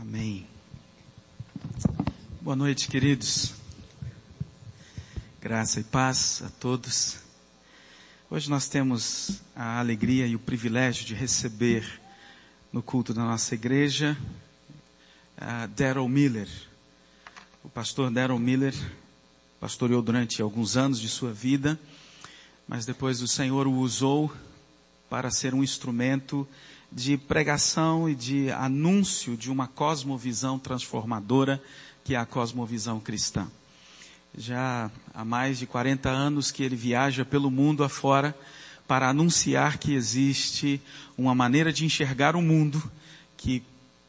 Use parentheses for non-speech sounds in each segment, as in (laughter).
Amém. Boa noite, queridos. Graça e paz a todos. Hoje nós temos a alegria e o privilégio de receber no culto da nossa igreja a Daryl Miller. O pastor Daryl Miller pastoreou durante alguns anos de sua vida, mas depois o Senhor o usou para ser um instrumento de pregação e de anúncio de uma cosmovisão transformadora que é a cosmovisão cristã. Já há mais de 40 anos que ele viaja pelo mundo afora para anunciar que existe uma maneira de enxergar o mundo que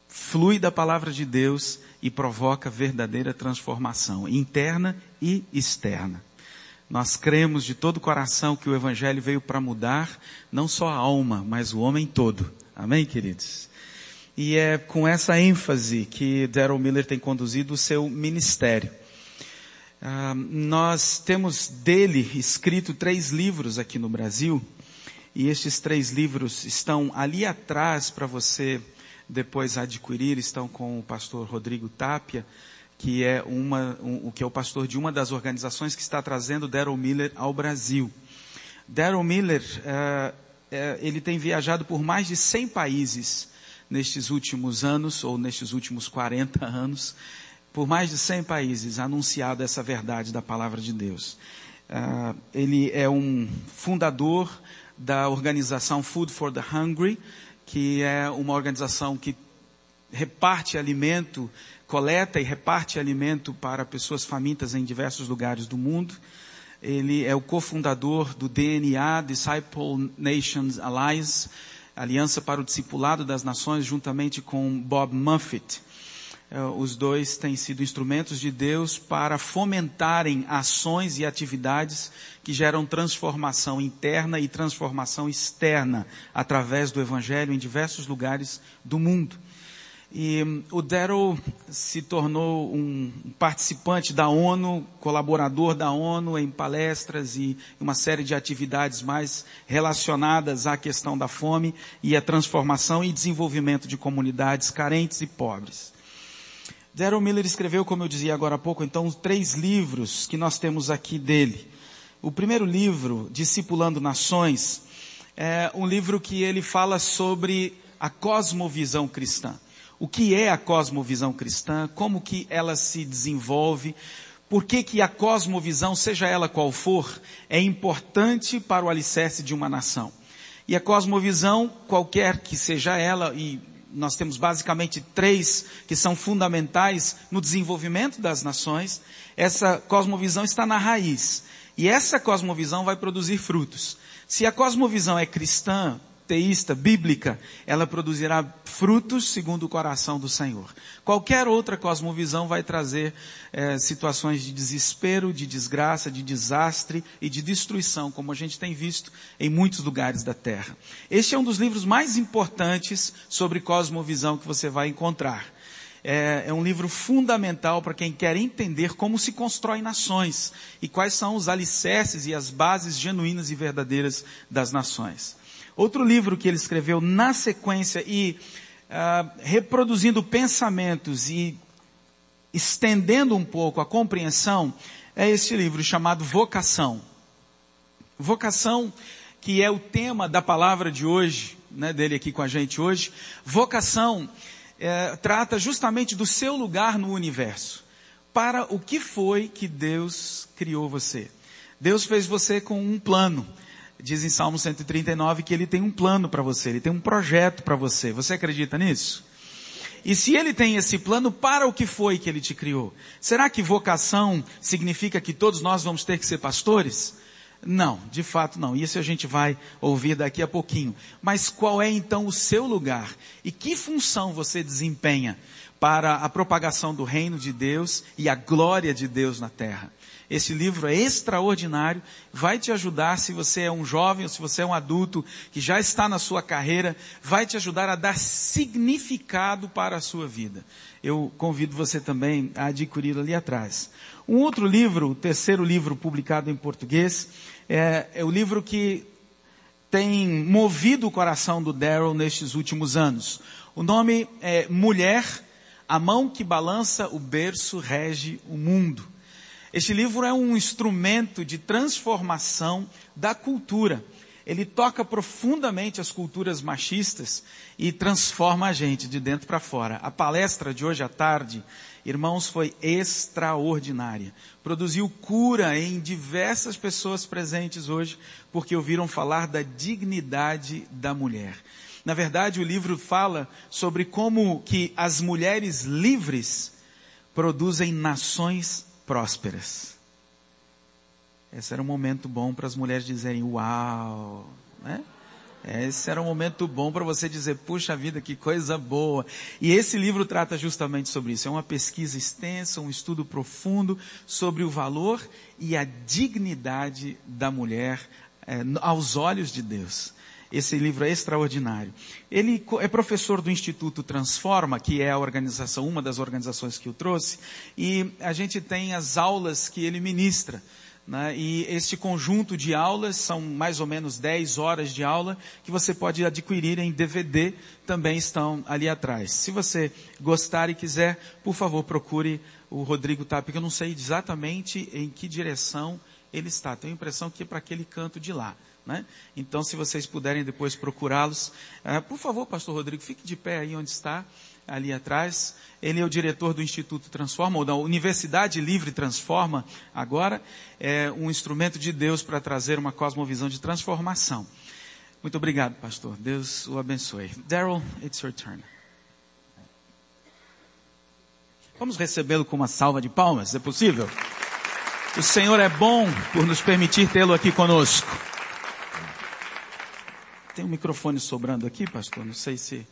flui da palavra de Deus e provoca verdadeira transformação interna e externa. Nós cremos de todo o coração que o Evangelho veio para mudar não só a alma, mas o homem todo. Amém, queridos? E é com essa ênfase que Daryl Miller tem conduzido o seu ministério. Ah, nós temos dele escrito três livros aqui no Brasil, e estes três livros estão ali atrás para você depois adquirir, estão com o pastor Rodrigo Tapia, que é uma, um, que é o pastor de uma das organizações que está trazendo Daryl Miller ao Brasil. Daryl Miller, uh, ele tem viajado por mais de 100 países nestes últimos anos, ou nestes últimos 40 (laughs) anos, por mais de 100 países, anunciado essa verdade da palavra de Deus. Uh, ele é um fundador da organização Food for the Hungry, que é uma organização que reparte alimento, coleta e reparte alimento para pessoas famintas em diversos lugares do mundo. Ele é o cofundador do DNA, Disciple Nations Alliance, Aliança para o Discipulado das Nações, juntamente com Bob Muffett. É, os dois têm sido instrumentos de Deus para fomentarem ações e atividades que geram transformação interna e transformação externa através do Evangelho em diversos lugares do mundo. E hum, o Daryl se tornou um participante da ONU, colaborador da ONU em palestras e uma série de atividades mais relacionadas à questão da fome e à transformação e desenvolvimento de comunidades carentes e pobres. Daryl Miller escreveu, como eu dizia agora há pouco, então, três livros que nós temos aqui dele. O primeiro livro, Discipulando Nações, é um livro que ele fala sobre a cosmovisão cristã o que é a cosmovisão cristã, como que ela se desenvolve, por que que a cosmovisão, seja ela qual for, é importante para o alicerce de uma nação. E a cosmovisão, qualquer que seja ela, e nós temos basicamente três que são fundamentais no desenvolvimento das nações, essa cosmovisão está na raiz. E essa cosmovisão vai produzir frutos. Se a cosmovisão é cristã, teísta, bíblica, ela produzirá frutos segundo o coração do Senhor. Qualquer outra cosmovisão vai trazer é, situações de desespero, de desgraça, de desastre e de destruição, como a gente tem visto em muitos lugares da Terra. Este é um dos livros mais importantes sobre cosmovisão que você vai encontrar. É, é, um livro fundamental para quem quer entender como se constrói nações e quais são os alicerces e as bases genuínas e verdadeiras das nações. Outro livro que ele escreveu na sequência e uh, reproduzindo pensamentos e estendendo um pouco a compreensão é este livro chamado Vocação. Vocação, que é o tema da palavra de hoje, né, dele aqui com a gente hoje. Vocação é, trata justamente do seu lugar no universo. Para o que foi que Deus criou você? Deus fez você com um plano diz em Salmo 139 que ele tem um plano para você, ele tem um projeto para você. Você acredita nisso? E se ele tem esse plano, para o que foi que ele te criou? Será que vocação significa que todos nós vamos ter que ser pastores? Não, de fato não. Isso a gente vai ouvir daqui a pouquinho. Mas qual é então o seu lugar? E que função você desempenha para a propagação do reino de Deus e a glória de Deus na terra? Esse livro é extraordinário, vai te ajudar se você é um jovem ou se você é um adulto que já está na sua carreira, vai te ajudar a dar significado para a sua vida. Eu convido você também a adquiri-lo ali atrás. Um outro livro, o terceiro livro publicado em português, é, é o livro que tem movido o coração do Daryl nestes últimos anos. O nome é Mulher, A mão que balança o berço rege o mundo. Este livro é um instrumento de transformação da cultura. Ele toca profundamente as culturas machistas e transforma a gente de dentro para fora. A palestra de hoje à tarde, irmãos, foi extraordinária. Produziu cura em diversas pessoas presentes hoje, porque ouviram falar da dignidade da mulher. Na verdade, o livro fala sobre como que as mulheres livres produzem nações prósperas. Esse era um momento bom para as mulheres dizerem, uau, né? Esse era um momento bom para você dizer, puxa vida, que coisa boa. E esse livro trata justamente sobre isso. É uma pesquisa extensa, um estudo profundo sobre o valor e a dignidade da mulher é, aos olhos de Deus. Esse livro é extraordinário. Ele é professor do Instituto Transforma, que é a organização, uma das organizações que eu trouxe, e a gente tem as aulas que ele ministra. Né? E este conjunto de aulas são mais ou menos 10 horas de aula que você pode adquirir em DVD, também estão ali atrás. Se você gostar e quiser, por favor, procure o Rodrigo Tap, porque eu não sei exatamente em que direção ele está. Tenho a impressão que é para aquele canto de lá. Né? Então, se vocês puderem depois procurá-los, uh, por favor, Pastor Rodrigo, fique de pé aí onde está, ali atrás. Ele é o diretor do Instituto Transforma, ou da Universidade Livre Transforma, agora, é um instrumento de Deus para trazer uma cosmovisão de transformação. Muito obrigado, pastor. Deus o abençoe. Daryl, it's your turn. Vamos recebê-lo com uma salva de palmas, é possível? O Senhor é bom por nos permitir tê-lo aqui conosco. Tem um microfone sobrando aqui, pastor? Não sei se.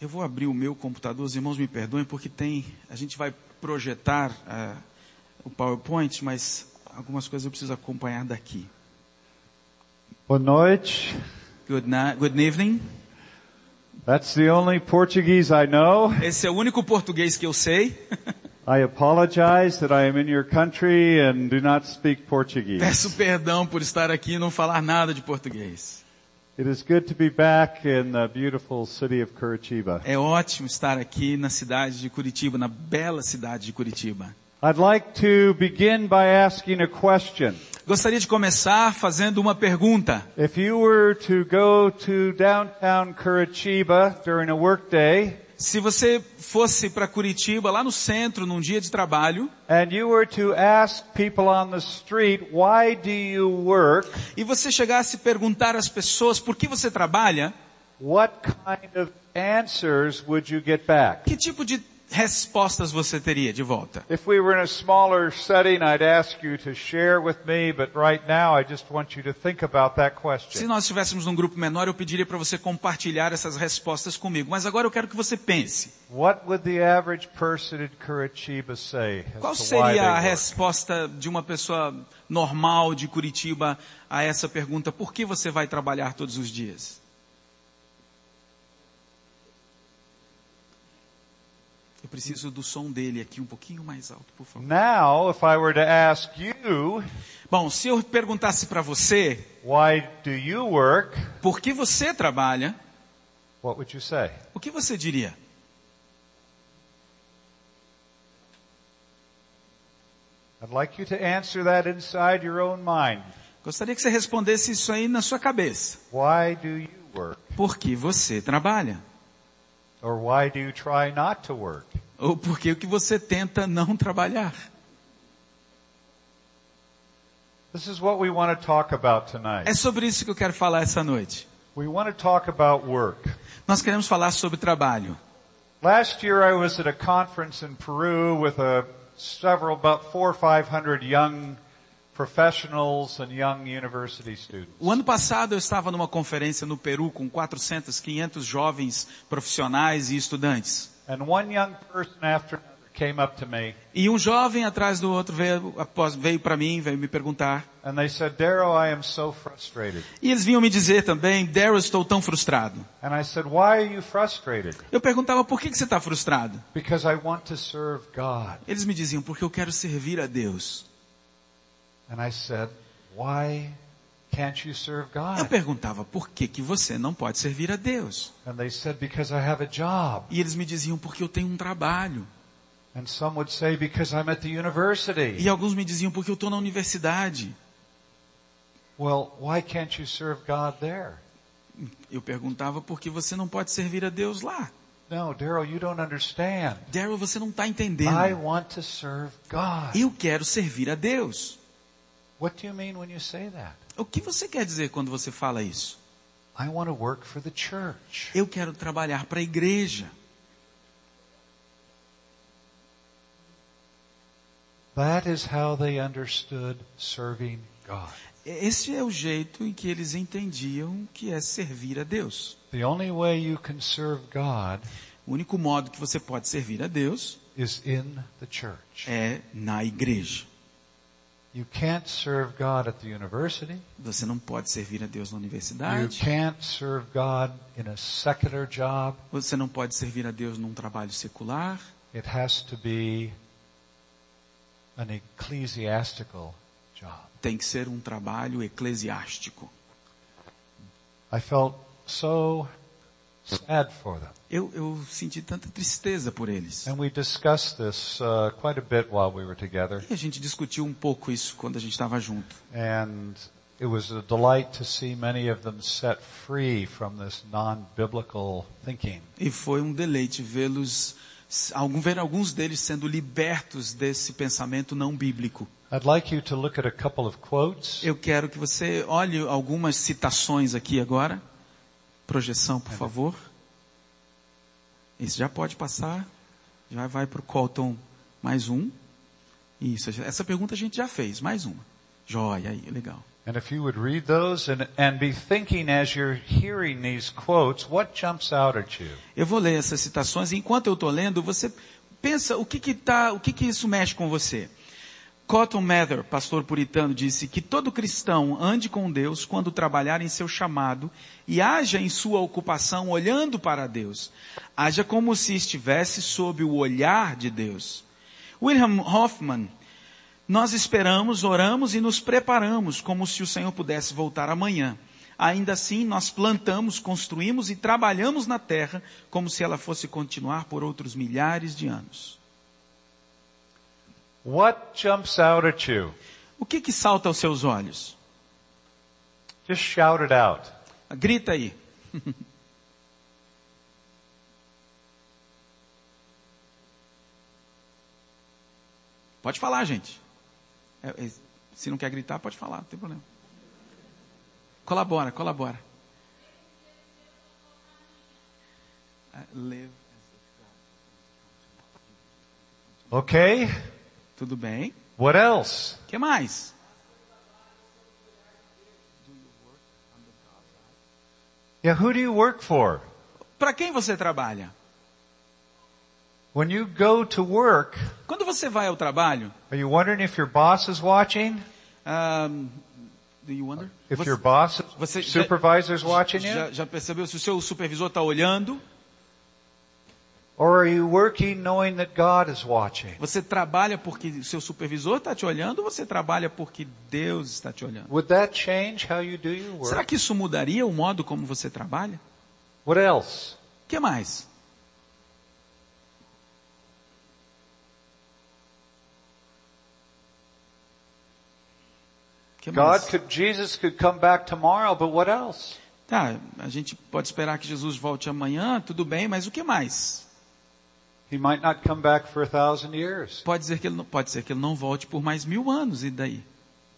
Eu vou abrir o meu computador, os irmãos me perdoem, porque tem, a gente vai projetar uh, o PowerPoint, mas algumas coisas eu preciso acompanhar daqui. Boa noite. Good, good evening. That's the only Portuguese I know. Esse é o único português que eu sei. (laughs) I apologize that I am in your country and do not speak Portuguese. Peço perdão por estar aqui e não falar nada de português. It is good to be back in the beautiful city of Curitiba. É ótimo estar aqui na cidade de Curitiba, na bela cidade de Curitiba. I'd like to begin by asking a question. Gostaria de começar fazendo uma pergunta. If you were to go to downtown Curitiba during a workday, se você fosse para Curitiba, lá no centro, num dia de trabalho, e você chegasse a perguntar às pessoas por que você trabalha, que tipo de respostas você teria de volta? If we were in a smaller setting, I'd ask you to share with me, but right now I just want you to think about that question. Se nós estivéssemos num grupo menor, eu pediria para você compartilhar essas respostas comigo, mas agora eu quero que você pense. What would the average person in Curitiba say? Qual seria a resposta de uma pessoa normal de Curitiba a essa pergunta: por que você vai trabalhar todos os dias? Eu preciso do som dele aqui um pouquinho mais alto, por favor. Now, if I were to ask you, Bom, se eu perguntasse para você, why do you work? Por que você trabalha? What would you say? O que você diria? I'd like you to answer that inside your own mind. Gostaria que você respondesse isso aí na sua cabeça. Why do you work? Por que você trabalha? Or why do you try not to work? Ou por que você tenta não trabalhar? This is what we want to talk about tonight. É sobre isso que eu quero falar essa noite. We want to talk about work. Nós queremos falar sobre trabalho. Last year I was at a conference in Peru with a several about four or five hundred young professionals and young university students. O ano passado eu estava numa conferência no Peru com 400, 500 jovens profissionais e estudantes. And one young person after came up to me. E um jovem atrás do outro veio, veio para mim, veio me perguntar. And they said, I am so frustrated. E eles vinham me dizer também, Daryl, estou tão frustrado. And I said, Why are you frustrated? Eu perguntava, por que, que você está frustrado? Because I want to serve God. Eles me diziam, porque eu quero servir a Deus. And I said, why can't you serve Eu perguntava, por que, que você não pode servir a Deus? And they said, because I have a job. E eles me diziam, porque eu tenho um trabalho. And some would say, because I'm at the university. E alguns me diziam, porque eu estou na universidade. Well, why can't you serve God there? Eu perguntava, por que você não pode servir a Deus lá? No, Daryl, you don't understand. Daryl, você não está I entendendo. want to serve God. Eu quero servir a Deus. O que você quer dizer quando você fala isso? I want to work for the church. Eu quero trabalhar para a igreja. That is how they understood serving God. Esse é o jeito em que eles entendiam que é servir a Deus. The only way you can serve God O único modo que você pode servir a Deus is in the church. é na igreja. You can't serve God at the university. Você não pode servir a Deus na You universidade. can't serve God in a secular job. Você não pode servir a Deus num trabalho secular. It has to be an ecclesiastical job. Tem que ser um trabalho eclesiástico. I felt so sad for them. Eu, eu senti tanta tristeza por eles. And we discussed this uh, quite a bit while we were together. E a gente discutiu um pouco isso quando a gente estava junto. And it was a delight to see many of them set free from this non-biblical thinking. E foi um deleite vê-los, algum- ver alguns deles sendo libertos desse pensamento não bíblico. I'd like you to look at a couple of quotes. Eu quero que você olhe algumas citações aqui agora. Projeção, por favor. Isso já pode passar. Já vai para o Colton mais um. Isso, essa pergunta a gente já fez. Mais uma. Joia, aí, legal. And if you would read those and, and be thinking as you're hearing these quotes, what jumps out at you? Eu vou ler essas citações e enquanto eu estou lendo, você pensa o que que tá, o que que isso mexe com você. Cotton Mather, pastor puritano, disse que todo cristão ande com Deus quando trabalhar em seu chamado e haja em sua ocupação olhando para Deus. Haja como se estivesse sob o olhar de Deus. William Hoffman, nós esperamos, oramos e nos preparamos como se o Senhor pudesse voltar amanhã. Ainda assim, nós plantamos, construímos e trabalhamos na terra como se ela fosse continuar por outros milhares de anos. What jumps out at you? O que que salta aos seus olhos? Just shout it out. Grita aí. (laughs) Pode falar, gente. É, é, se não quer gritar, pode falar, não tem problema. Colabora, colabora. Okay. Tudo bem. What else? Que mais? Yeah, who do you work for? Para quem você trabalha? When you go to work, Quando você vai ao trabalho, are you wondering if your boss is watching? um, do you wonder? If Você- your boss, você já- supervisor's watching you? Já, já percebeu se o seu supervisor está olhando? Or are you working knowing that God is watching? Você trabalha porque o seu supervisor está te olhando ou você trabalha porque Deus está te olhando? Would that change how you do your Será work? que isso mudaria o modo como você trabalha? What else? O que mais? Que God mais? could, Jesus could come back tomorrow, but what else? Tá, a gente pode esperar que Jesus volte amanhã, tudo bem, mas o que mais? Pode, dizer que ele, não- pode ser que ele não volte por mais mil anos, e daí?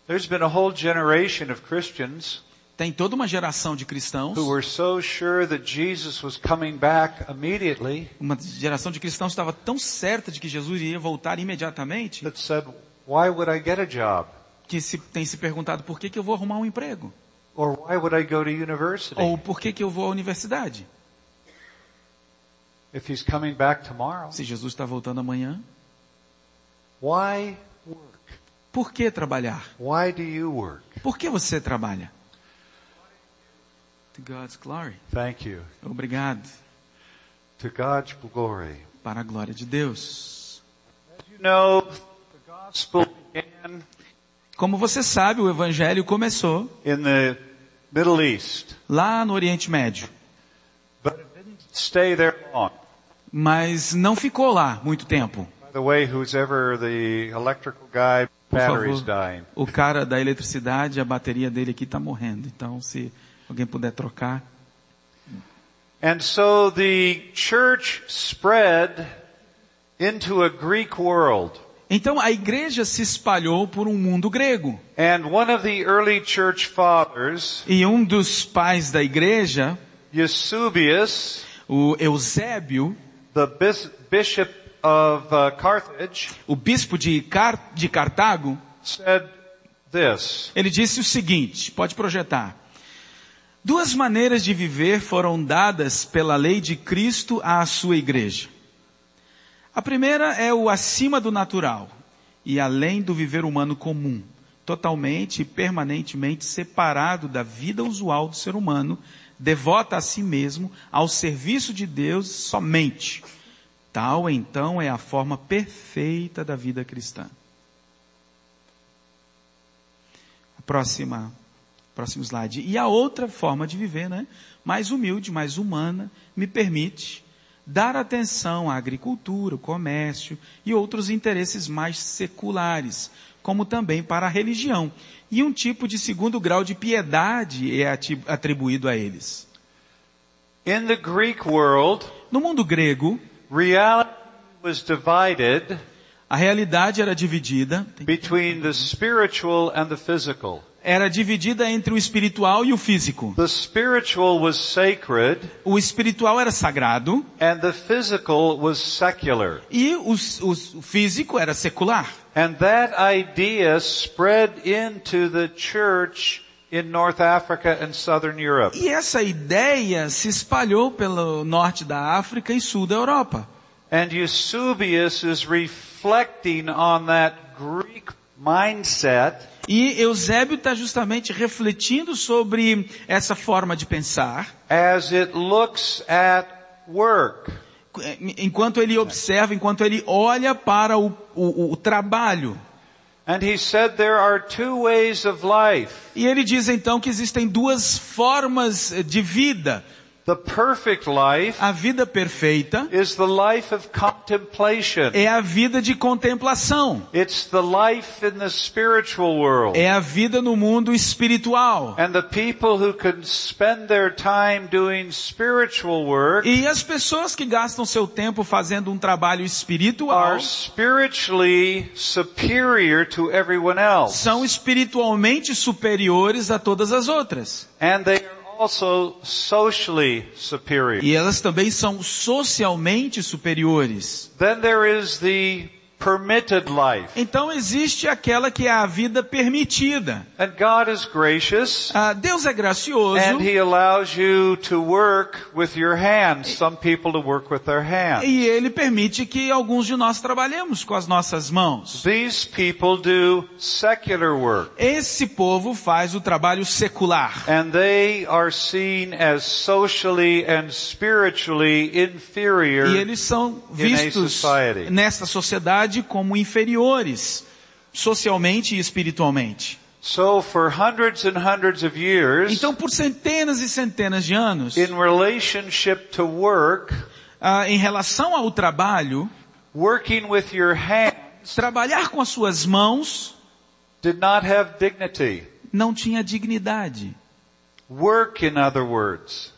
There's been a whole generation of Christians Tem toda uma geração de cristãos, who were so sure that Jesus was coming back immediately uma geração de cristãos estava tão certa de que Jesus iria voltar imediatamente, que se, tem se perguntado por que, que eu vou arrumar um emprego? Ou por que, que eu vou à universidade? If he's coming back tomorrow, Se Jesus está voltando amanhã, why work? por que trabalhar? Why do you work? Por que você trabalha? To God's glory. Thank you. Obrigado. To God's glory. Para a glória de Deus. You know, the gospel began Como você sabe, o evangelho começou in the Middle East, lá no Oriente Médio, but it didn't stay there long. Mas não ficou lá muito tempo. Por favor, o cara da eletricidade, a bateria dele aqui está morrendo. Então, se alguém puder trocar. And so the church spread into a Greek world. Então, a igreja se espalhou por um mundo grego. Fathers, E um dos pais da igreja, Eusebius, o Eusébio, the bis- bishop of uh, Carthage, o bispo de, Car de Cartago, said this. ele disse o seguinte, pode projetar. Duas maneiras de viver foram dadas pela lei de Cristo à sua igreja. A primeira é o acima do natural e além do viver humano comum, totalmente e permanentemente separado da vida usual do ser humano, devota a si mesmo ao serviço de Deus somente. Tal então é a forma perfeita da vida cristã. Próxima, próximo slide. E a outra forma de viver, né? Mais humilde, mais humana, me permite dar atenção à agricultura, comércio e outros interesses mais seculares, como também para a religião. E um tipo de segundo grau de piedade é atribuído a eles. In the Greek world, No mundo grego, reality was divided a realidade era dividida, between era dividida entre o espiritual e o físico. The spiritual was sacred O espiritual era sagrado and the physical was secular. e o, o- o físico era secular. And that idea spread into the church in North Africa and Southern Europe. E essa ideia se espalhou pelo norte da África e sul da Europa. And Eusebius is reflecting on that Greek mindset E Eusébio está justamente refletindo sobre essa forma de pensar, as it looks at work. enquanto ele observa, enquanto ele olha para o, o, o trabalho. And he said there are two ways of life. E ele diz então que existem duas formas de vida. The perfect life A vida perfeita is the life of contemplation. é a vida de contemplação. It's the life in the spiritual world. É a vida no mundo espiritual. And the people who can spend their time doing spiritual work E as pessoas que gastam seu tempo fazendo um trabalho espiritual are spiritually superior to everyone else. são espiritualmente superiores a todas as outras. And they also socially superior. E elas também são socialmente superiores. Then there is the permitted life. Então existe aquela que é a vida permitida. And God is gracious Ah, Deus é gracioso and He allows you to work with your hands. Some people to work with their hands. e Ele permite que alguns de nós trabalhemos com as nossas mãos. These people do secular work. Esse povo faz o trabalho secular. And they are seen as socially and spiritually inferior. E eles são in a vistos society. nesta sociedade como inferiores, socialmente e espiritualmente. So for hundreds and hundreds of years, Então, por centenas e centenas de anos, in relationship to work, ah, em relação ao trabalho, working with your hands trabalhar com as suas mãos did not have dignity. não tinha dignidade. Work, in other words,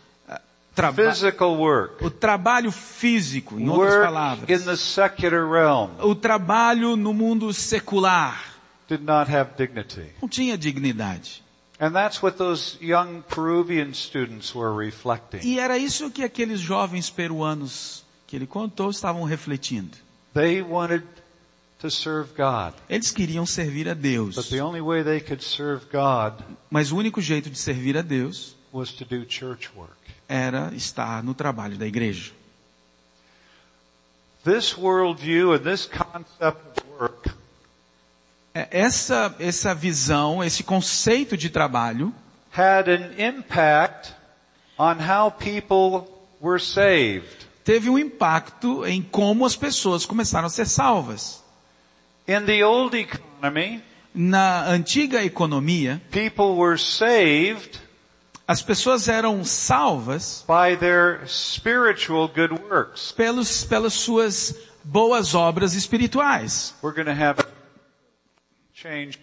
Traba physical work, o trabalho físico, em outras work in palavras, the secular realm o trabalho no mundo secular did not have dignity. não tinha dignidade. And that's what those young Peruvian students were reflecting. E era isso que aqueles jovens peruanos que ele contou estavam refletindo. They wanted to serve God. Eles queriam servir a But Deus, the only way they could serve God mas o único jeito de servir a Deus was to do church work. Era estar no trabalho da igreja. This worldview and this concept of work É, Essa, essa visão, esse conceito de trabalho had an impact on how people were saved. teve um impacto em como as pessoas começaram a ser salvas. In the old economy, Na antiga economia, people were saved as pessoas eram salvas by their spiritual good works. pelos, pelas suas boas obras espirituais. We're going to have change.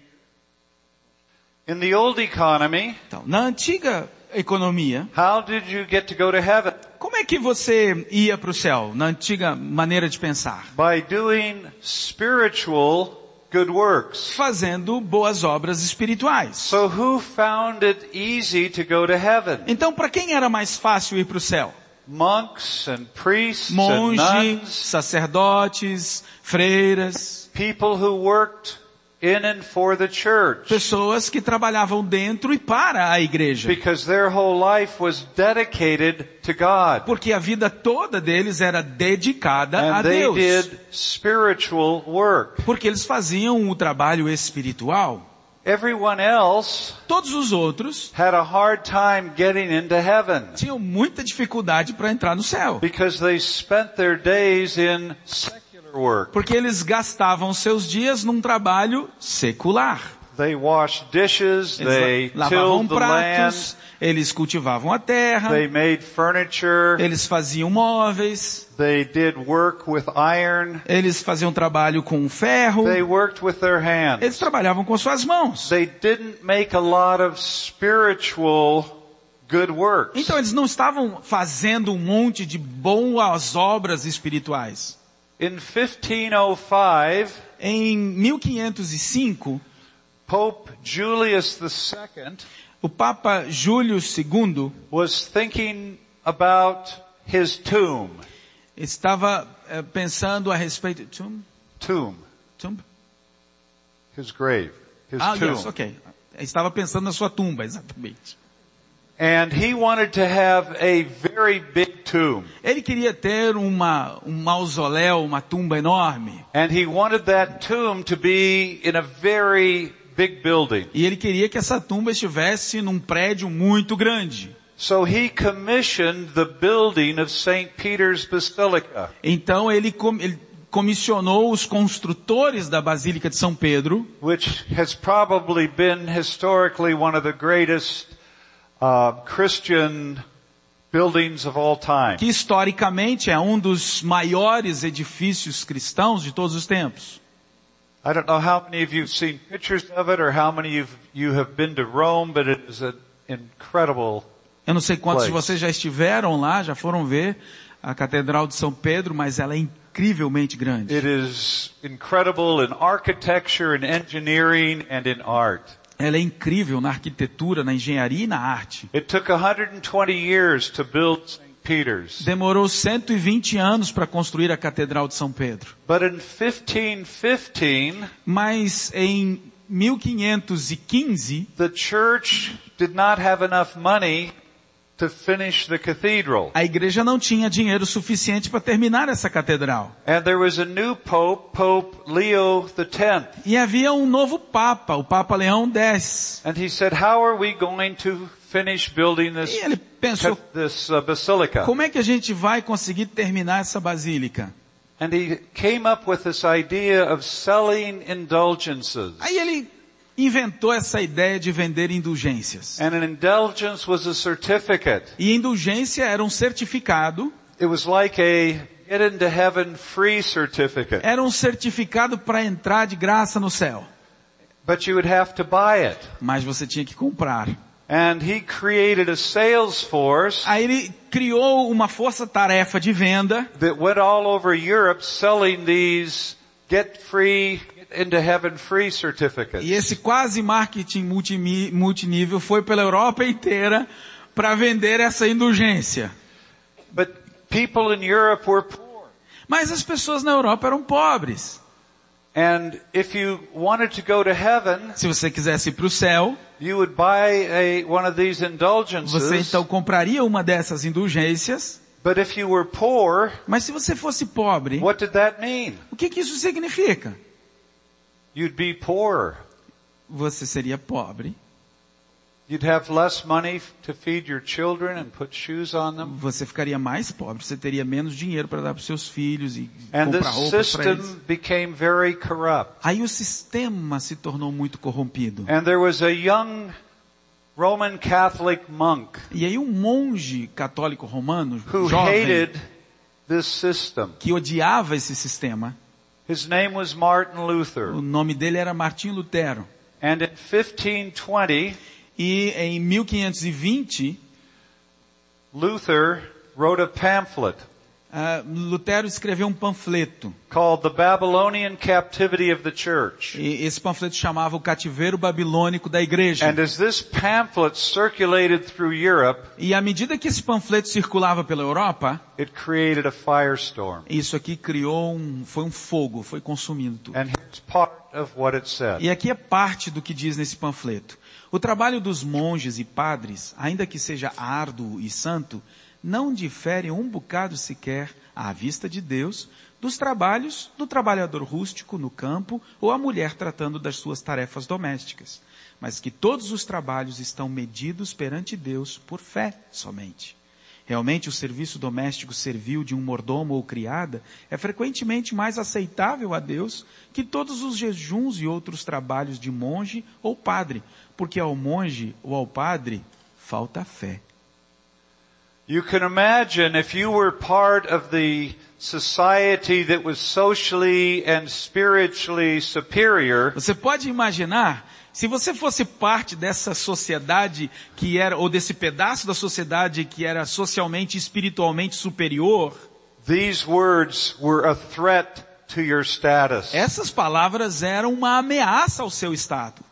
In the old economy, Então, na antiga economia, how did you get to go to heaven? como é que você ia para o céu? Na antiga maneira de pensar? By doing spiritual good works. Fazendo boas obras espirituais. So who found it easy to go to heaven? Então, para quem era mais fácil ir para o céu? Monks and priests and Monges, nuns, sacerdotes, freiras, people who worked in and for the church. pessoas que trabalhavam dentro e para a igreja. Because their whole life was dedicated to God. Porque a vida toda deles era dedicada a And they Deus. did spiritual work. Porque eles faziam o trabalho espiritual. Everyone else Todos os outros had a hard time getting into heaven tinham muita dificuldade para entrar no céu. because they spent their days in secular work. Porque eles gastavam seus dias num trabalho secular. They washed dishes, Eles la- lavavam pratos, eles cultivavam a terra, they made furniture, eles faziam móveis, they did work with iron, eles faziam trabalho com ferro, they worked with their eles hands. trabalhavam com suas mãos. They didn't make a lot of spiritual good works. Então eles não estavam fazendo um monte de boas obras espirituais. In 1505, Em 1505, Pope Julius II o Papa Júlio II was thinking about his tomb. estava eh, pensando a respeito... Tomb? Tomb. Tomb? His grave. His Ah, tomb. yes, ok. Estava pensando na sua tumba, exatamente. And he wanted to have a very big tomb. Ele queria ter uma, um mausoléu, uma tumba enorme. And he wanted that tomb to be in a very big building. E ele queria que essa tumba estivesse num prédio muito grande. So he commissioned the building of St. Peter's Basilica. Então ele, com- ele comissionou os construtores da Basílica de São Pedro, which has probably been historically one of the greatest uh, Christian buildings of all time. Que historicamente é um dos maiores edifícios cristãos de todos os tempos. I don't know how many of you have seen pictures of it or how many of you have been to Rome, but it is an incredible. Eu não sei quantos de vocês já estiveram lá, já foram ver a Catedral de São Pedro, mas ela é incrivelmente grande. It is incredible in architecture and engineering and in art. Ela é incrível na arquitetura, na engenharia e na arte. It took 120 years to build St. Peter's. Demorou 120 anos para construir a Catedral de São Pedro. But in 1515, Mas em 1515, the church did not have enough money to finish the cathedral. a igreja não tinha dinheiro suficiente para terminar essa catedral. And there was a new pope, Pope Leo X. E havia um novo Papa, o Papa Leão X. And he said, how are we going to finish building this, E ele pensou, this uh, basilica? como é que a gente vai conseguir terminar essa basílica? And he came up with this idea of selling indulgences. Aí ele inventou essa ideia de vender indulgências. And an indulgence was a certificate. E indulgência era um certificado, It was like a get into heaven free certificate. era um certificado para entrar de graça no céu. But you would have to buy it. Mas você tinha que comprar. And he created a sales force Aí ele criou uma força-tarefa de venda that went all over Europe selling these get free, into heaven free certificates. e esse quase marketing multimi- multinível foi pela Europa inteira para vender essa indulgência. But people in Europe were poor. Mas as pessoas na Europa eram pobres. And if you wanted to go to heaven, Se você quisesse ir para o céu, you would buy a, one of these você indulgences. então compraria uma dessas indulgências. But if you were poor, Mas se você fosse pobre, what did that mean? o que, que isso significa? You'd be poor. Você seria pobre. You'd have less money to feed your children and put shoes on them. Você ficaria mais pobre, você teria menos dinheiro para dar para seus filhos e And comprar roupas para eles. became very corrupt. Aí o sistema se tornou muito corrompido. And there was a young Roman Catholic monk E aí um monge católico romano, who jovem, hated this system. que odiava esse sistema, His name was Martin o Luther. nome dele era Martinho Lutero. And in 1520, E em 1520, Luther wrote a pamphlet ah, Lutero escreveu um panfleto. called The Babylonian Captivity of the Church. E esse panfleto chamava O Cativeiro Babilônico da Igreja. And as this pamphlet circulated through Europe, E à medida que esse panfleto circulava pela Europa, it created a firestorm. isso aqui criou um, foi um fogo, foi consumindo tudo. And here's part of what it said. E aqui é parte do que diz nesse panfleto. O trabalho dos monges e padres, ainda que seja árduo e santo, não difere um bocado sequer, à vista de Deus, dos trabalhos do trabalhador rústico no campo ou a mulher tratando das suas tarefas domésticas, mas que todos os trabalhos estão medidos perante Deus por fé somente. Realmente o serviço doméstico servil de um mordomo ou criada é frequentemente mais aceitável a Deus que todos os jejuns e outros trabalhos de monge ou padre, porque ao monge ou ao padre falta fé. You can imagine if you were part of the society that was socially and spiritually superior, Você pode imaginar se você fosse parte dessa sociedade que era, ou desse pedaço da sociedade que era socialmente e espiritualmente superior, these words were a threat to your status. essas palavras eram uma ameaça ao seu estado.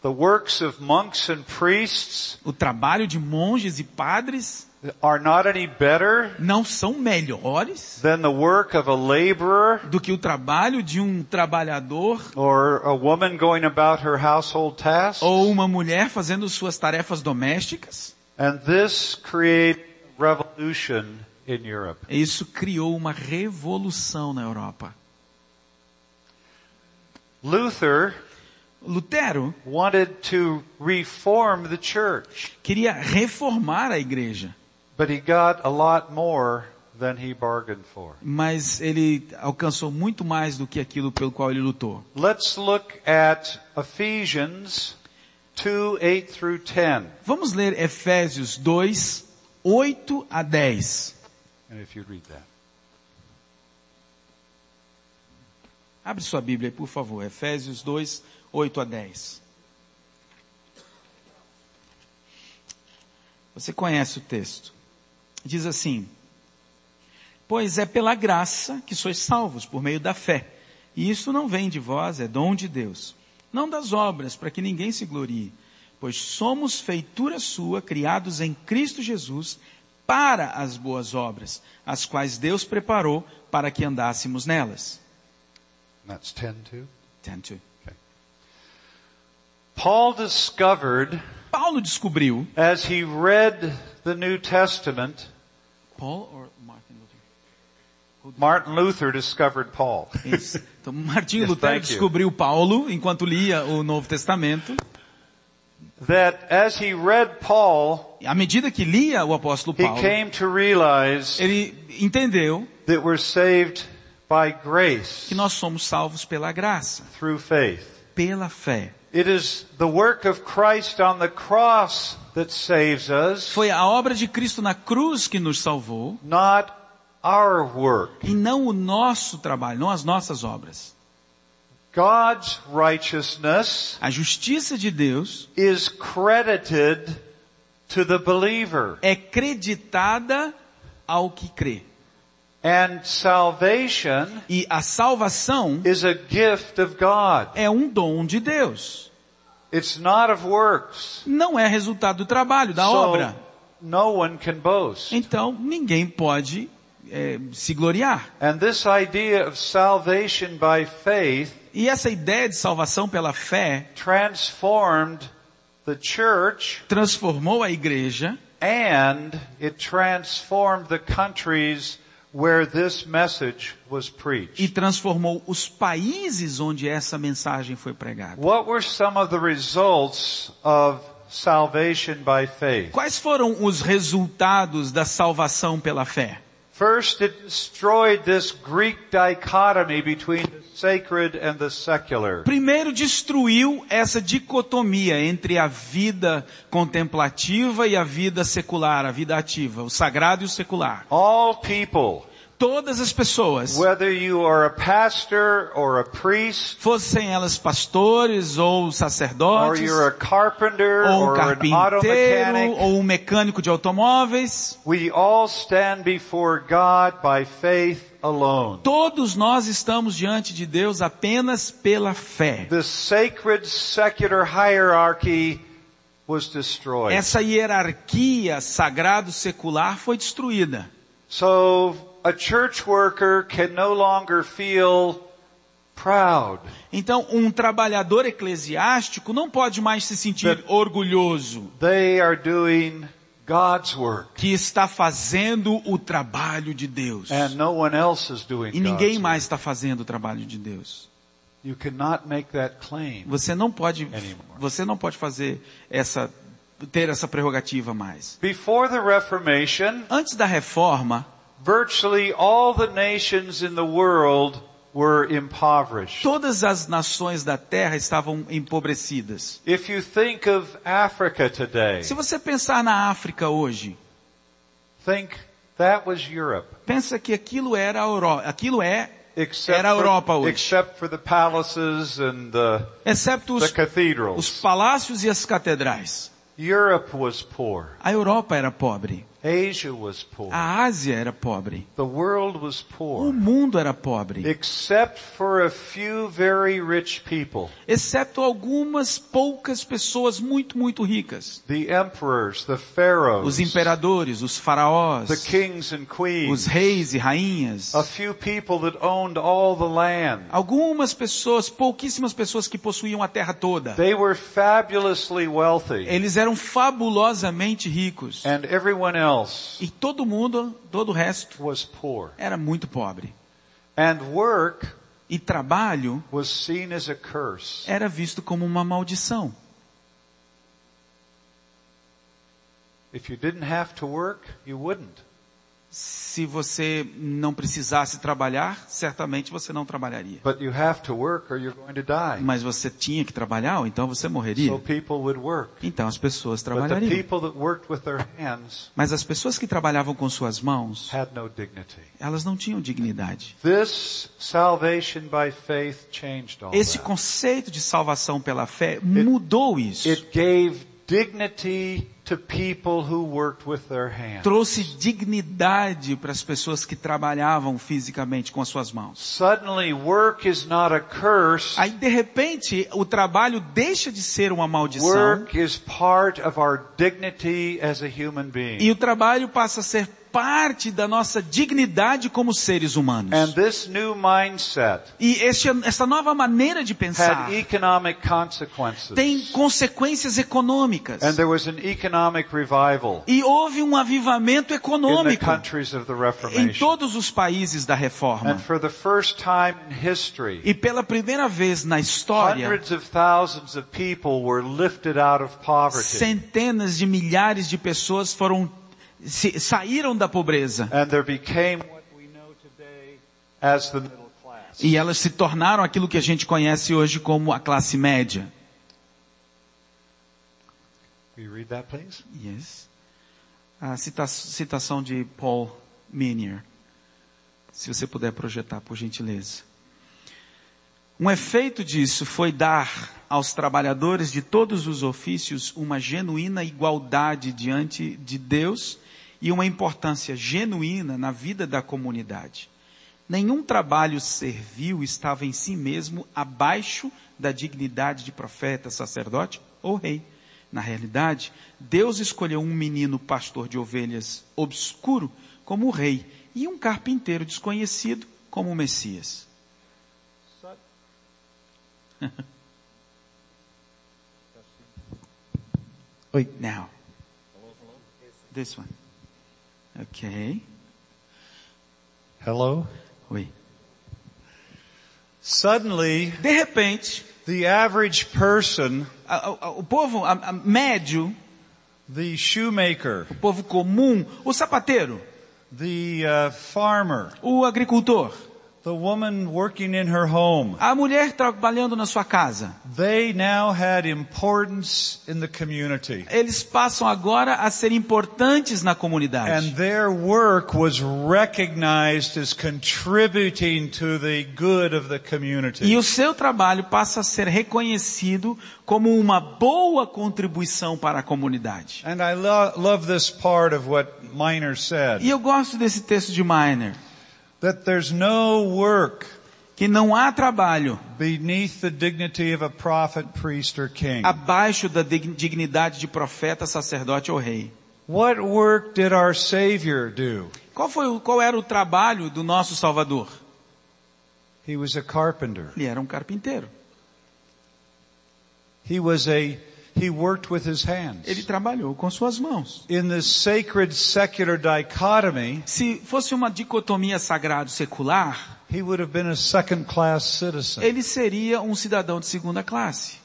The works of monks and priests O trabalho de monges e padres are not any better não são melhores than the work of a laborer do que o trabalho de um trabalhador or a woman going about her household tasks. ou uma mulher fazendo suas tarefas domésticas. And this created revolution in Europe. Isso criou uma revolução na Europa. Luther Lutero wanted to reform the church, queria reformar a igreja, but he got a lot more than he bargained for. mas ele alcançou muito mais do que aquilo pelo qual ele lutou. Let's look at Ephesians 2, 8 through 10. Vamos ler Efésios 2, 8 a 10. And if you read that. Abre sua Bíblia por favor. Efésios 2, 8 a 10. Você conhece o texto. Diz assim: Pois é pela graça que sois salvos por meio da fé. E isso não vem de vós, é dom de Deus. Não das obras, para que ninguém se glorie. Pois somos feitura sua, criados em Cristo Jesus, para as boas obras, as quais Deus preparou para que andássemos nelas. That's 10 too. Tento. Paul discovered Paulo descobriu. as he read the New Testament, Paul or Martin Luther? Martin Luther discovered Paul. (laughs) Isso. Então, Lutero you. descobriu Paulo enquanto lia o Novo Testamento. That as he read Paul, À medida que lia o apóstolo he Paulo, came to realize ele entendeu that we're saved by grace que nós somos salvos pela graça, through faith. pela fé. It is the work of Christ on the cross that saves us, Foi a obra de Cristo na cruz que nos salvou not our work. e não o nosso trabalho, não as nossas obras. God's righteousness A justiça de Deus is credited to the believer. é creditada ao que crê. And salvation E a salvação is a gift of God. é um dom de Deus. It's not of works. Não é resultado do trabalho, da so obra. no one can boast. Então ninguém pode eh, se gloriar. And this idea of salvation by faith E essa ideia de salvação pela fé transformed the church transformou a igreja and it transformed the countries where this message was e preached. transformou os países onde essa mensagem foi pregada. What were some of the results of salvation by faith? Quais foram os resultados da salvação pela fé? First, it destroyed this Greek dichotomy between the sacred and the secular. Primeiro destruiu essa dicotomia entre a vida contemplativa e a vida secular, a vida ativa, o sagrado e o secular. All people, Todas as pessoas, whether you are a pastor or a priest, fossem elas pastores ou or sacerdotes, you're a carpenter ou um carpinteiro, mechanic, ou um mecânico de automóveis, we all stand before God by faith alone. todos nós estamos diante de Deus apenas pela fé. The sacred secular hierarchy was destroyed. Essa hierarquia sagrado secular foi destruída. So a church worker can no longer feel proud. Então, um trabalhador eclesiástico não pode mais se sentir orgulhoso They are doing God's work que está fazendo o trabalho de Deus. and no one else is doing E ninguém God's mais está fazendo o trabalho de Deus. You cannot make that claim. Você não pode, Anymore. você não pode fazer essa, ter essa prerrogativa mais. Before the Reformation, Antes da reforma, virtually all the nations in the world were impoverished. todas as nações da terra estavam empobrecidas. If you think of Africa today, Se você pensar na África hoje, think that was Europe. pensa que aquilo era a Europa, aquilo é, Except Era a Europa hoje. except for the palaces and the, exceto the os, os cathedrals. palácios e as catedrais. Europe was poor. A Europa era pobre. Asia was poor. A Ásia era pobre. The world was O mundo era pobre. Except for a few very rich people. Exceto algumas poucas pessoas muito, muito ricas. The emperors, the pharaohs, Os imperadores, os faraós, os reis e rainhas. Algumas pessoas, pouquíssimas pessoas que possuíam a terra toda. They were fabulously wealthy. Eles eram fabulosamente ricos. And everyone else E todo mundo, todo o resto, was poor. era muito pobre. And work E trabalho was seen as a curse. era visto como uma maldição. If you didn't have to work, you wouldn't. Se você não precisasse trabalhar, certamente você não trabalharia. Mas você tinha que trabalhar, ou então você morreria. Então as pessoas trabalhariam. Mas as pessoas que trabalhavam com suas mãos, elas não tinham dignidade. Esse conceito de salvação pela fé mudou isso. It gave dignity to people who worked with their hands. Trouxe dignidade para as pessoas que trabalhavam fisicamente com as suas mãos. Suddenly work is not a curse. Aí de repente o trabalho deixa de ser uma maldição Work is part of our dignity as a human being. e o trabalho passa a ser parte da nossa dignidade como seres humanos. And this new mindset E este, essa nova maneira de pensar had economic consequences. tem consequências econômicas. And there was an economic revival E houve um avivamento econômico em todos os países da reforma. And for the first time in history, E pela primeira vez na história, hundreds of thousands of people were lifted out of poverty. centenas de milhares de pessoas foram se- saíram da pobreza And there became what we know today as the middle class. e elas se tornaram aquilo que a gente conhece hoje como a classe média. That? Yes. A cita- citação de Paul Minier. Se você puder projetar, por gentileza. Um efeito disso foi dar aos trabalhadores de todos os ofícios uma genuína igualdade diante de Deus e uma importância genuína na vida da comunidade. Nenhum trabalho servil estava em si mesmo abaixo da dignidade de profeta, sacerdote ou rei. Na realidade, Deus escolheu um menino pastor de ovelhas obscuro como rei e um carpinteiro desconhecido como o Messias. Oi, now. This one. Okay. Hello? Oi. Suddenly, De repente, The average person, A- a- O povo a- a- médio, the shoemaker, o povo comum, o sapateiro, the uh, farmer, o agricultor, the woman working in her home, a mulher trabalhando na sua casa, they now had importance in the community. eles passam agora a ser importantes na comunidade. And their work was recognized as contributing to the good of the E community. o seu trabalho passa a ser reconhecido como uma boa contribuição para a comunidade. And I lo- love this part of what Miner E said, eu gosto desse texto de Miner, that there's no work que não há trabalho beneath the dignity of a prophet, priest, or king. abaixo da dig- dignidade de profeta, sacerdote ou rei. What work did our Savior do? Qual foi qual era o trabalho do nosso Salvador? He was a carpenter. Ele era um carpinteiro. He was a, he worked with his hands. Ele trabalhou com suas mãos. In the sacred secular dichotomy, Se fosse uma dicotomia sagrado secular, he would have been a second class citizen. ele seria um cidadão de segunda classe.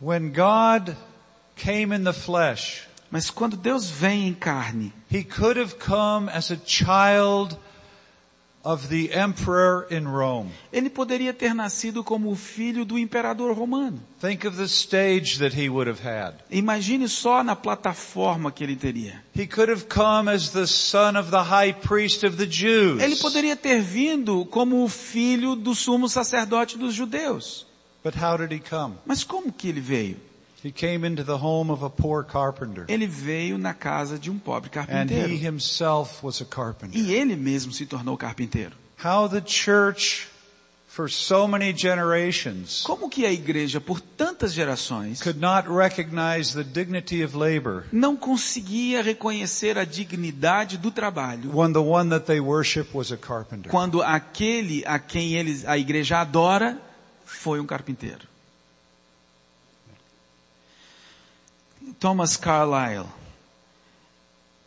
When God came in the flesh, Mas quando Deus vem em carne, he could have come as a child of the emperor in Rome. ele poderia ter nascido como o filho do imperador romano. Think of the stage that he would have had. Imagine só na plataforma que ele teria. He could have come as the son of the high priest of the Jews. Ele poderia ter vindo como o filho do sumo sacerdote dos judeus. But how did he come? Mas como que ele veio? He came into the home of a poor carpenter. Ele veio na casa de um pobre And he carpinteiro. himself was a carpenter. E ele mesmo se tornou carpinteiro. How the church, for so many generations, Como que a igreja, por tantas gerações, could not recognize the dignity of labor não conseguia reconhecer a dignidade do trabalho when the one that they worship was a carpenter? quando aquele a quem eles, a igreja adora foi um carpinteiro? Thomas Carlyle,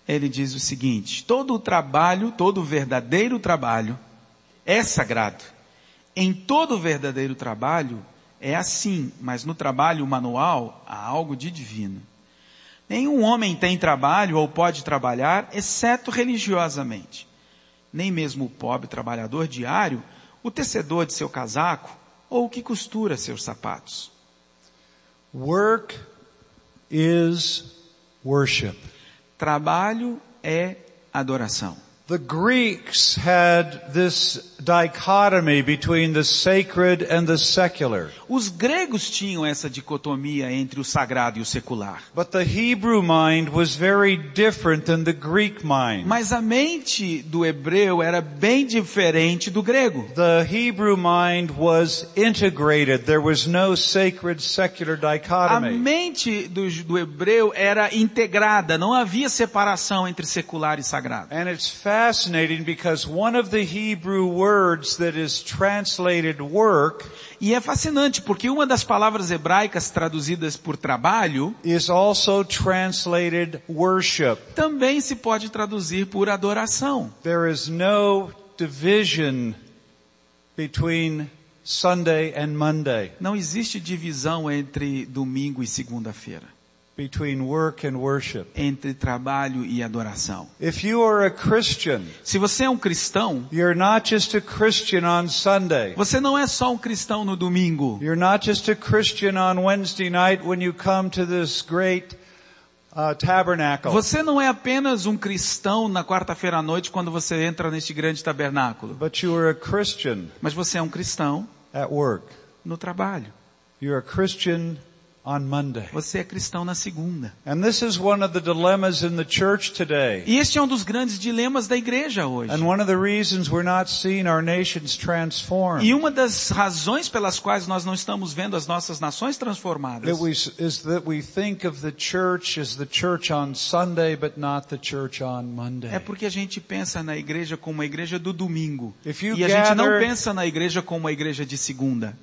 ele diz o seguinte, todo o trabalho, todo o verdadeiro trabalho é sagrado. Em todo verdadeiro trabalho é assim, mas no trabalho manual há algo de divino. Nenhum homem tem trabalho ou pode trabalhar, exceto religiosamente. Nem mesmo o pobre trabalhador diário, o tecedor de seu casaco ou o que costura seus sapatos. Work is worship. Trabalho é adoração. The Greeks had this dichotomy between the sacred and the secular. Os gregos tinham essa dicotomia entre o sagrado e o secular. But the Hebrew mind was very different than the Greek mind. Mas a mente do hebreu era bem diferente do grego. The Hebrew mind was integrated. There was no sacred secular A dichotomy. mente do, do hebreu era integrada, não havia separação entre secular e sagrado. And it's fascinating because one of the Hebrew words that is translated work E é fascinante porque uma das palavras hebraicas traduzidas por trabalho is also translated worship. também se pode traduzir por adoração. There is no division between Sunday and Monday, Não existe divisão entre domingo e segunda-feira, between work and worship. entre trabalho e adoração. If you are a Christian, Se você é um cristão, you're not just a Christian on Sunday. você não é só um cristão no domingo. You're not just a Christian on Wednesday night when you come to this great uh, tabernacle. Você não é apenas um cristão na quarta-feira à noite quando você entra neste grande tabernáculo. But you are a Christian Mas você é um cristão at work. no trabalho. You're a Christian on Monday. Você é cristão na segunda. And this is one of the dilemmas in the church today. E este é um dos grandes dilemas da igreja hoje. And one of the reasons we're not seeing our nations transformed E uma das razões pelas quais nós não estamos vendo as nossas nações transformadas that we, is that we think of the church as the church on Sunday but not the church on é porque a gente pensa na igreja como uma igreja do domingo. E a gente não pensa na igreja como uma igreja de segunda.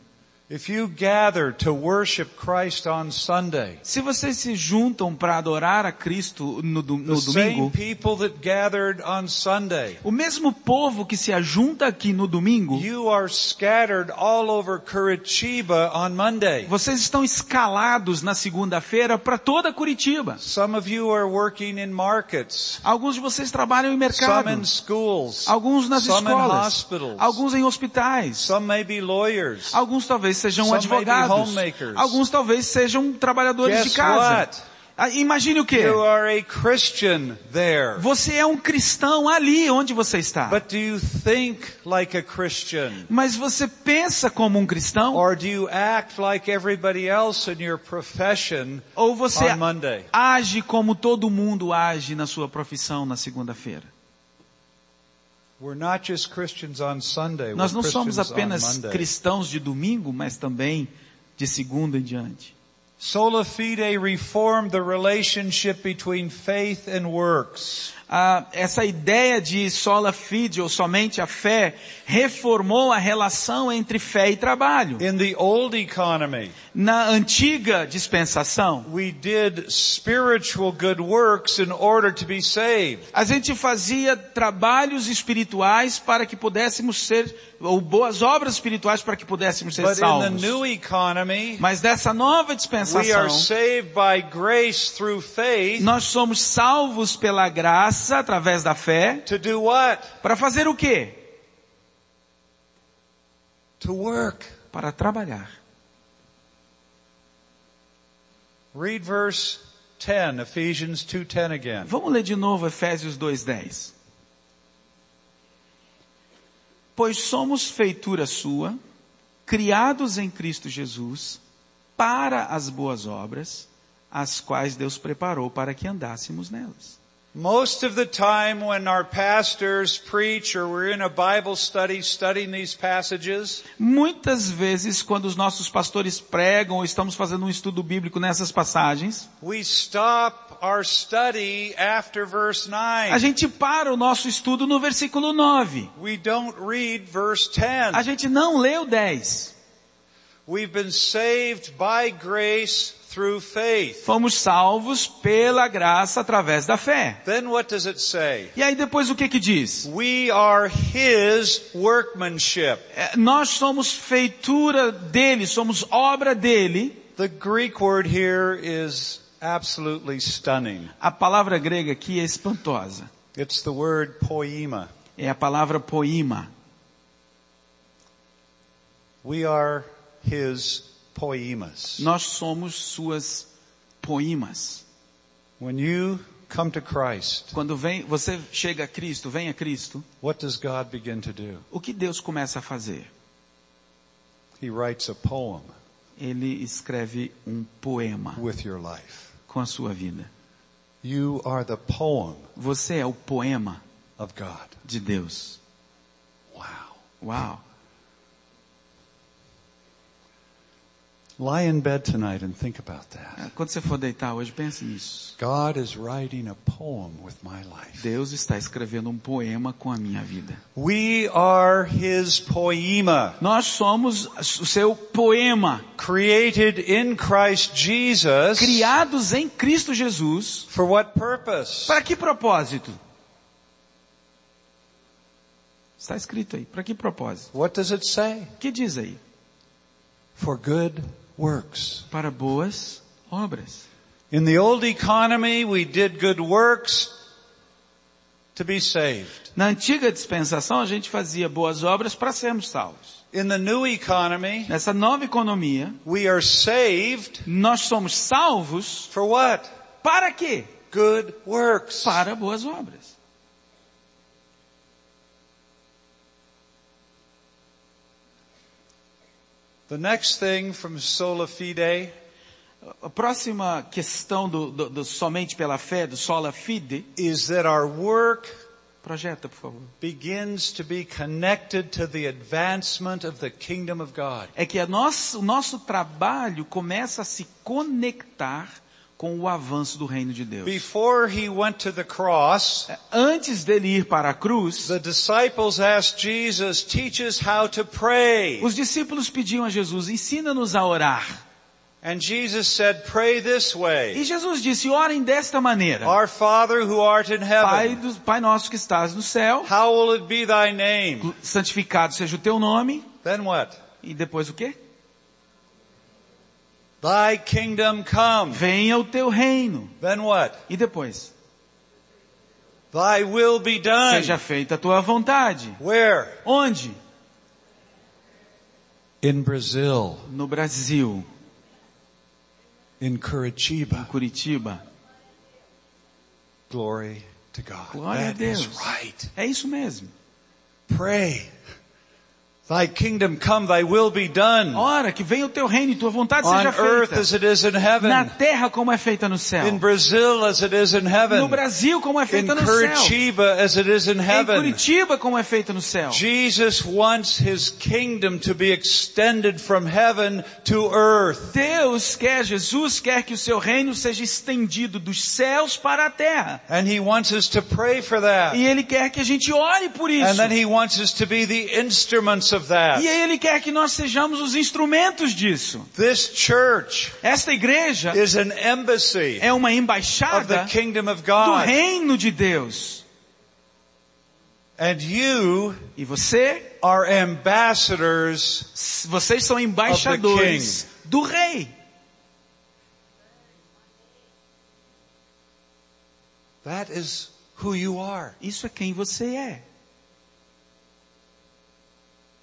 If you gather to worship Christ on Sunday, Se vocês se juntam para adorar a Cristo no, do- no the same domingo, people that gathered on Sunday, o mesmo povo que se ajunta aqui no domingo, you are scattered all over Curitiba on Monday. vocês estão escalados na segunda-feira para toda Curitiba. Some of you are working in markets, Alguns de vocês trabalham em some in schools, alguns nas some in escolas, hospitals, alguns em hospitais, some may be lawyers. alguns talvez sejam Some advogados, alguns talvez sejam trabalhadores Guess de casa. what? Ah, Imagine o there. Você é um cristão ali onde você está. But do you think like? Mas você pensa como um cristão? Or do you act like everybody else in your profession Ou você age como todo mundo age na sua profissão na segunda-feira? We're not just Christians on Sunday. Nós we're não somos Christians on apenas cristãos de domingo, mas também de segunda em diante. Sola fide reformed the relationship between faith and works. Ah, essa ideia de sola fide, ou somente a fé, reformou a relação entre fé e trabalho. In the old economy, Na antiga dispensação, we did spiritual good works in order to be saved. a gente fazia trabalhos espirituais para que pudéssemos ser, ou boas obras espirituais para que pudéssemos ser But in the salvos. new economy, Mas dessa nova we are dispensação, saved by grace through faith nós somos salvos pela graça, através da fé, to do what? para fazer o quê? To work. Para trabalhar. Read verse 10, Ephesians 2:10 again. Vamos ler de novo Efésios 2:10. Pois somos feitura sua, criados em Cristo Jesus, para as boas obras, as quais Deus preparou para que andássemos nelas. Most of the time when our pastors preach or we're in a Bible study studying these passages, Muitas vezes, quando os nossos pastores pregam ou estamos fazendo um estudo bíblico nessas passagens, we stop our study after verse a 9. gente para o nosso estudo no versículo 9. We don't read verse 10. A gente não lê o 10. We've been saved by grace. Fomos salvos pela graça através da fé. Then what does it say? E aí depois o que que diz? We are His workmanship. É, Nós somos feitura dele, somos obra dele. The Greek word here is absolutely stunning. A palavra grega aqui é espantosa. It's the word poema. É a palavra poima. We are His poemas. Nós somos suas poimas. When you come to Christ, Quando vem, você chega a Cristo, vem a Cristo, what does God begin to do? o que Deus começa a fazer? He writes a poem Ele escreve um poema with your life. com a sua vida. You are the poem Você é o poema of God. de Deus. Wow. Uau! Lie in bed tonight and think about that. Quando você for deitar hoje, pense nisso. God is writing a poem with my life. Deus está escrevendo um poema com a minha vida. We are His poema, Nós somos o seu poema, created in Christ Jesus. criados em Cristo Jesus. For what purpose? Para que propósito? Está escrito aí. Para que propósito? What does it say? Que diz aí? For good works. Para boas obras. In the old economy, we did good works to be saved. Na antiga dispensação, a gente fazia boas obras para sermos salvos. In the new economy, Nessa nova economia, we are saved nós somos salvos for what? para quê? Good works. Para boas obras. The next thing from sola fide A próxima questão do, do- do somente pela fé, do sola fide, is that our work projeta, por favor. begins to be connected to the advancement of the kingdom of God. É que a nosso, o nosso trabalho começa a se conectar com o avanço do reino de Deus. Before he went to the cross, Antes dele ir para a cruz, the disciples asked Jesus, teach us how to pray. os discípulos pediam a Jesus, ensina-nos a orar. And Jesus said, pray this way. E Jesus disse, orem desta maneira. Our Father who art in Pai, heaven, do, Pai nosso que estás no céu, how will it be thy name? santificado seja o teu nome. Then what? E depois o quê? Thy kingdom come. Venha o teu reino. Then what? E depois? Thy will be done. Seja feita a tua vontade. Where? Onde? In Brazil. No Brasil, In Curitiba. Curitiba. Glory to God. Glória a That is Deus. right. É isso mesmo. Pray. Thy kingdom come, thy will be done. Ora, que venha o teu reino e tua vontade On seja earth feita. as it is in Na heaven. terra como é feita no céu. In Brazil as it is in No heaven. Brasil como é In feita no céu. Curitiba as it is in Em heaven. Curitiba como é feita no céu. Jesus wants his kingdom to be extended from heaven to earth. Deus quer, Jesus quer que o seu reino seja estendido dos céus para a terra. And he wants us to pray for that. E Ele quer que a gente ore por And isso. then he wants us to be the instruments of that. E Ele quer que nós sejamos os instrumentos disso. This church Esta igreja is an embassy é uma of the embaixada kingdom of do God. reino de Deus. And you E você, are ambassadors vocês são embaixadores do rei. That is who you are. Isso é quem você é.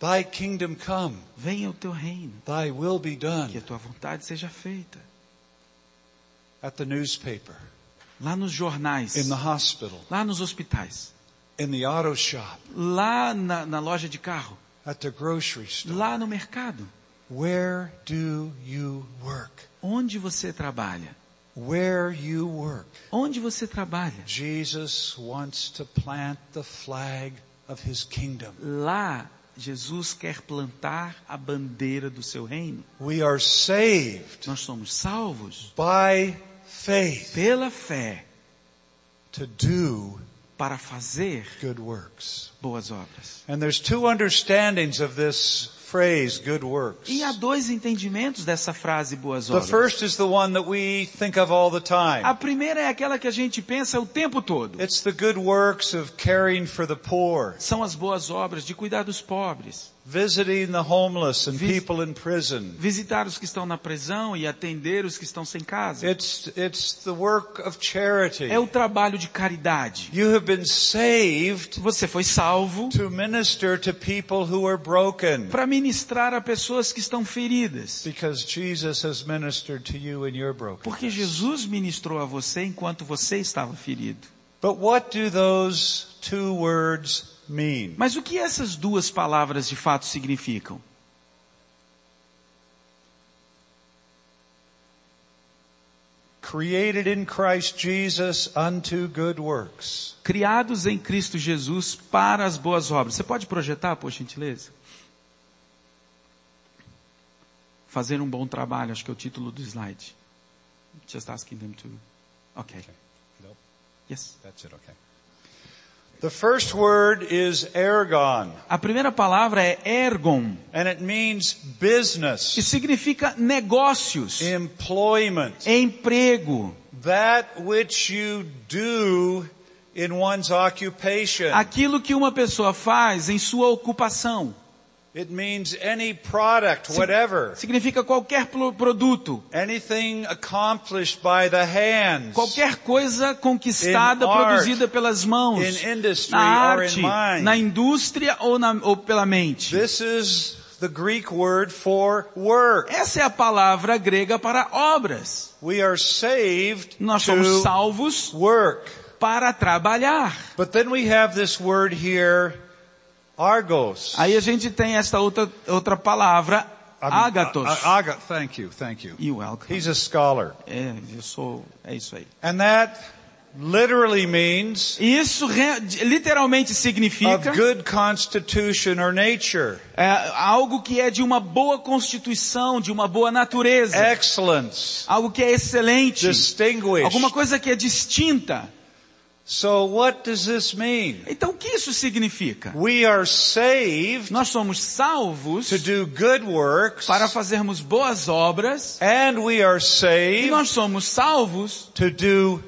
Thy kingdom come, Venha o teu reino. thy will be Que a done. tua vontade seja feita. At the newspaper, Lá nos jornais, in the hospital, lá nos hospitais, in the auto shop, lá na, na loja de carro, at the grocery store. lá no mercado. Where do you work? Onde você trabalha? Where you work. Onde você trabalha? Jesus wants to plant the flag of his kingdom. Lá, Jesus quer plantar a bandeira do seu reino. We are saved Nós somos salvos by faith pela fé to do para fazer good works. boas obras. And there's two understandings of this phrase, good works. E há dois entendimentos dessa frase boas The obras. first is the one that we think of all the time. A primeira é aquela que a gente pensa o tempo todo. It's the good works of caring for the poor, São as boas obras de cuidar dos pobres, visiting the homeless and people in prison. visitar os que estão na prisão e atender os que estão sem casa. It's, it's the work of charity. É o trabalho de caridade. You have been saved Você foi salvo to minister to people who are broken para ministrar a pessoas que estão feridas. because Jesus has ministered to you in your Porque brokenness. Jesus ministrou a você enquanto você estava ferido. But what do those two words mean? Mas o que essas duas palavras de fato significam? Created in Christ Jesus unto good works. Criados em Cristo Jesus para as boas obras. Você pode projetar, por gentileza? Fazer um bom trabalho, acho que é o título do slide. Just asking them to. Okay. Nope. Yes. That's it, okay. The first word is ergon, A primeira palavra é ergon, and it means business, significa negócios, employment, emprego, that which you do in one's occupation. aquilo que uma pessoa faz em sua ocupação. It means any product, whatever, Significa qualquer pro- produto, anything accomplished by the hands, qualquer coisa conquistada, In art, produzida pelas mãos, in industry na or in arte, mind. na indústria ou, na- ou pela mente. This is the Greek word for work. Essa é a palavra grega para obras. We are saved Nós somos salvos work. para trabalhar. But then we have this word here, argos. Aí a gente tem esta outra, outra palavra, mean, ágatos. uh, aga- thank you, thank you. You welcome. He's a scholar. É, eu sou, é isso aí. And that literally means isso literalmente of significa good constitution or nature, é, algo que é de uma boa constituição, de uma boa natureza, excellence, algo que é excelente, distinguished. alguma coisa que é distinta. So what does this mean? Então o que isso significa? We are saved Nós somos salvos to do good works para fazermos boas obras and we are e saved nós somos salvos to do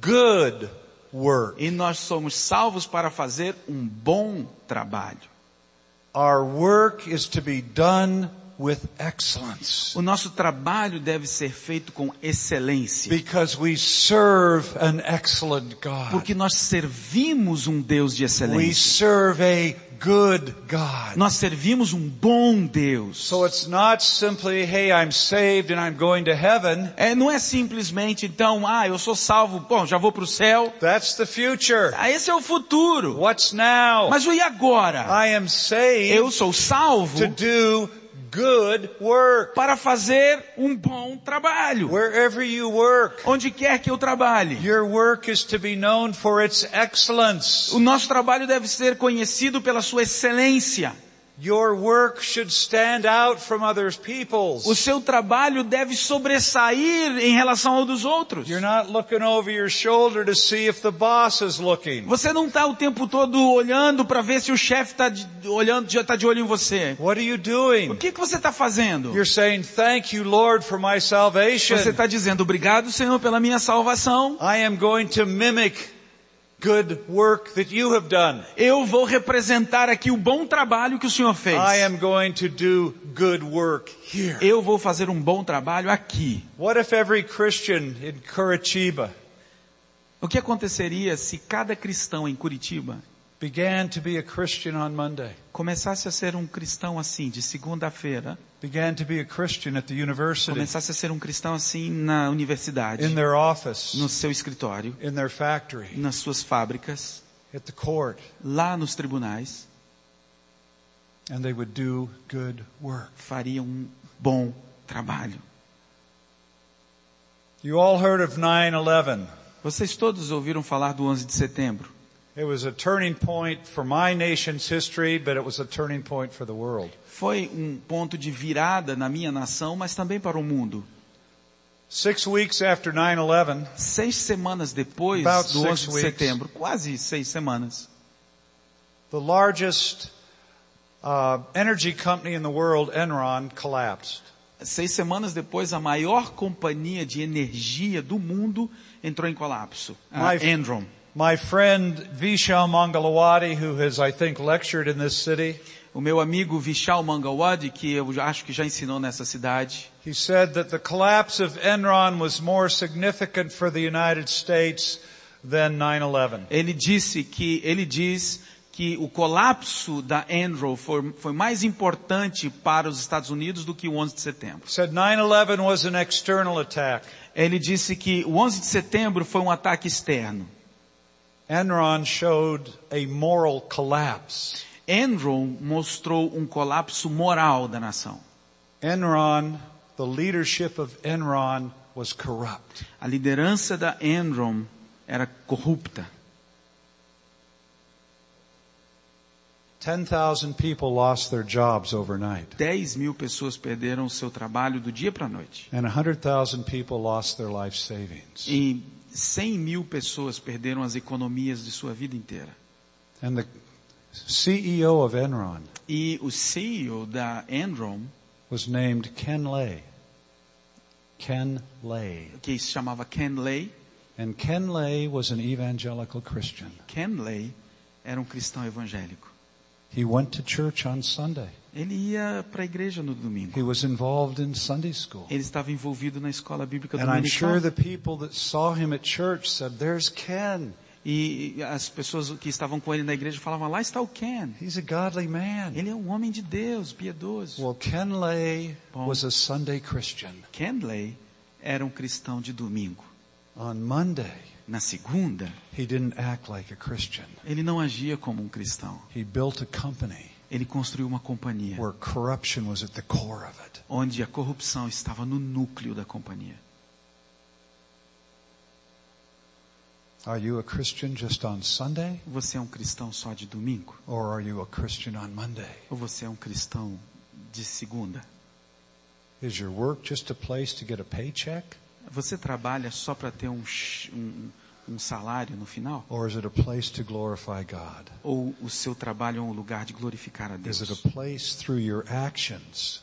good work. e nós somos salvos para fazer um bom trabalho. Our work is to be done O nosso trabalho deve ser feito com excelência, because we serve an excellent God. porque nós servimos um Deus de We excelência. serve a good God. Nós servimos um bom Deus. So it's not simply, hey, I'm saved and I'm going to heaven. É, não é simplesmente então, ah, eu sou salvo, bom, já vou para o céu. That's the future. Ah, esse é o futuro. What's now? Mas o e agora? I am saved Eu sou salvo to do good work. para fazer um bom trabalho. Wherever you work, Onde quer que eu trabalhe. your work is to be known for its excellence. O nosso trabalho deve ser conhecido pela sua excelência. Your work should stand out from others people's. O seu trabalho deve sobressair em relação ao dos outros. You're not looking over your shoulder to see if the boss is looking. Você não está o tempo todo olhando para ver se o chefe está olhando, já está de olho em você. What are you O doing? que, que você está fazendo? You're saying, thank you, Lord, for my salvation. Você está dizendo obrigado, Senhor, pela minha salvação. I am going to mimic good work that you have done. Eu vou representar aqui o bom trabalho que o Senhor fez. I am going to do good work here. Eu vou fazer um bom trabalho aqui. What if every Christian in Curitiba O que aconteceria se cada cristão em Curitiba began to be a Christian on Monday? começasse a ser um cristão assim, de segunda-feira, Began to be a Christian at the university, começasse a ser um cristão assim na universidade, in their office, no seu escritório, in their factory, nas suas fábricas, at the court, lá nos tribunais, and they would do good work. fariam um bom trabalho. You all heard of 9-11. Vocês todos ouviram falar do 11 de setembro? It was a turning point for my nation's history, but it was a turning point for the world. Foi um ponto de virada na minha nação, mas também para o mundo. Six weeks after 9-11, Seis semanas depois do six 11 de weeks. setembro, quase seis semanas, the largest uh, energy company in the world, Enron, collapsed. seis semanas depois, a maior companhia de energia do mundo entrou em colapso. A My- Enron. My friend Vishal Mangalawadi, who has, I think, lectured in this city, O meu amigo Vishal Mangawadi, que eu acho que já ensinou nessa cidade, he said that the collapse of Enron was more significant for the United States than 9-11. ele disse que, ele diz que o colapso da Enron foi, foi mais importante para os Estados Unidos do que o 11 de setembro. Said 9-11 was an external attack. Ele disse que o 11 de setembro foi um ataque externo. Enron showed a moral collapse. Enron mostrou um colapso moral da nação. Enron, the leadership of Enron was corrupt. A liderança da Enron era corrupta. 10,000 people lost their jobs overnight. 10 mil pessoas perderam o seu trabalho do dia para a noite. And 100,000 people lost their life savings. E 100 mil pessoas perderam as economias de sua vida inteira. And the CEO of Enron E o CEO da Enron, was named Ken Lay. Ken Lay. que se chamava Ken Lay, And Ken Lay was an evangelical Christian. Ken Lay era um cristão evangélico. He went to church on Sunday. Ele ia para a igreja no domingo. He was involved in Sunday school. Ele estava envolvido na escola bíblica And I'm sure the people that saw him at church said, there's Ken. E as pessoas que estavam com ele na igreja falavam, lá está o Ken. He's a godly man. Ele é um homem de Deus, piedoso. Well, Ken Lay Bom. was a Sunday Christian. Ken Lay era um cristão de domingo. On Monday, Na segunda, he didn't act like a Christian. ele não agia como um cristão. He built a company Ele construiu uma companhia where corruption was at the core of it. onde a corrupção estava no núcleo da companhia. Are you a Christian just on Sunday? Você é um cristão só de domingo? Or are you a Christian on Monday? Ou você é um cristão de segunda? Is your work just a place to get a paycheck? Você trabalha só para ter um, um, um, salário no final? Or is it a place to glorify God? Ou o seu trabalho é um lugar de glorificar a Deus? Is it a place through your actions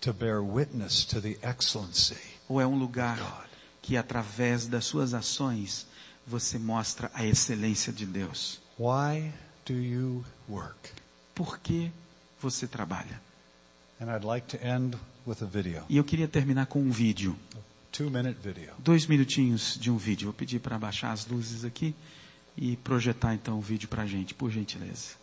to bear witness to the excellency? Ou é um lugar que através das suas ações você mostra a excelência de Deus? Why do you work? Por que você trabalha? And I'd like to end with a video. E eu queria terminar com um vídeo. Dois minutinhos de um vídeo. Vou pedir para baixar as luzes aqui e projetar então o vídeo para a gente, por gentileza.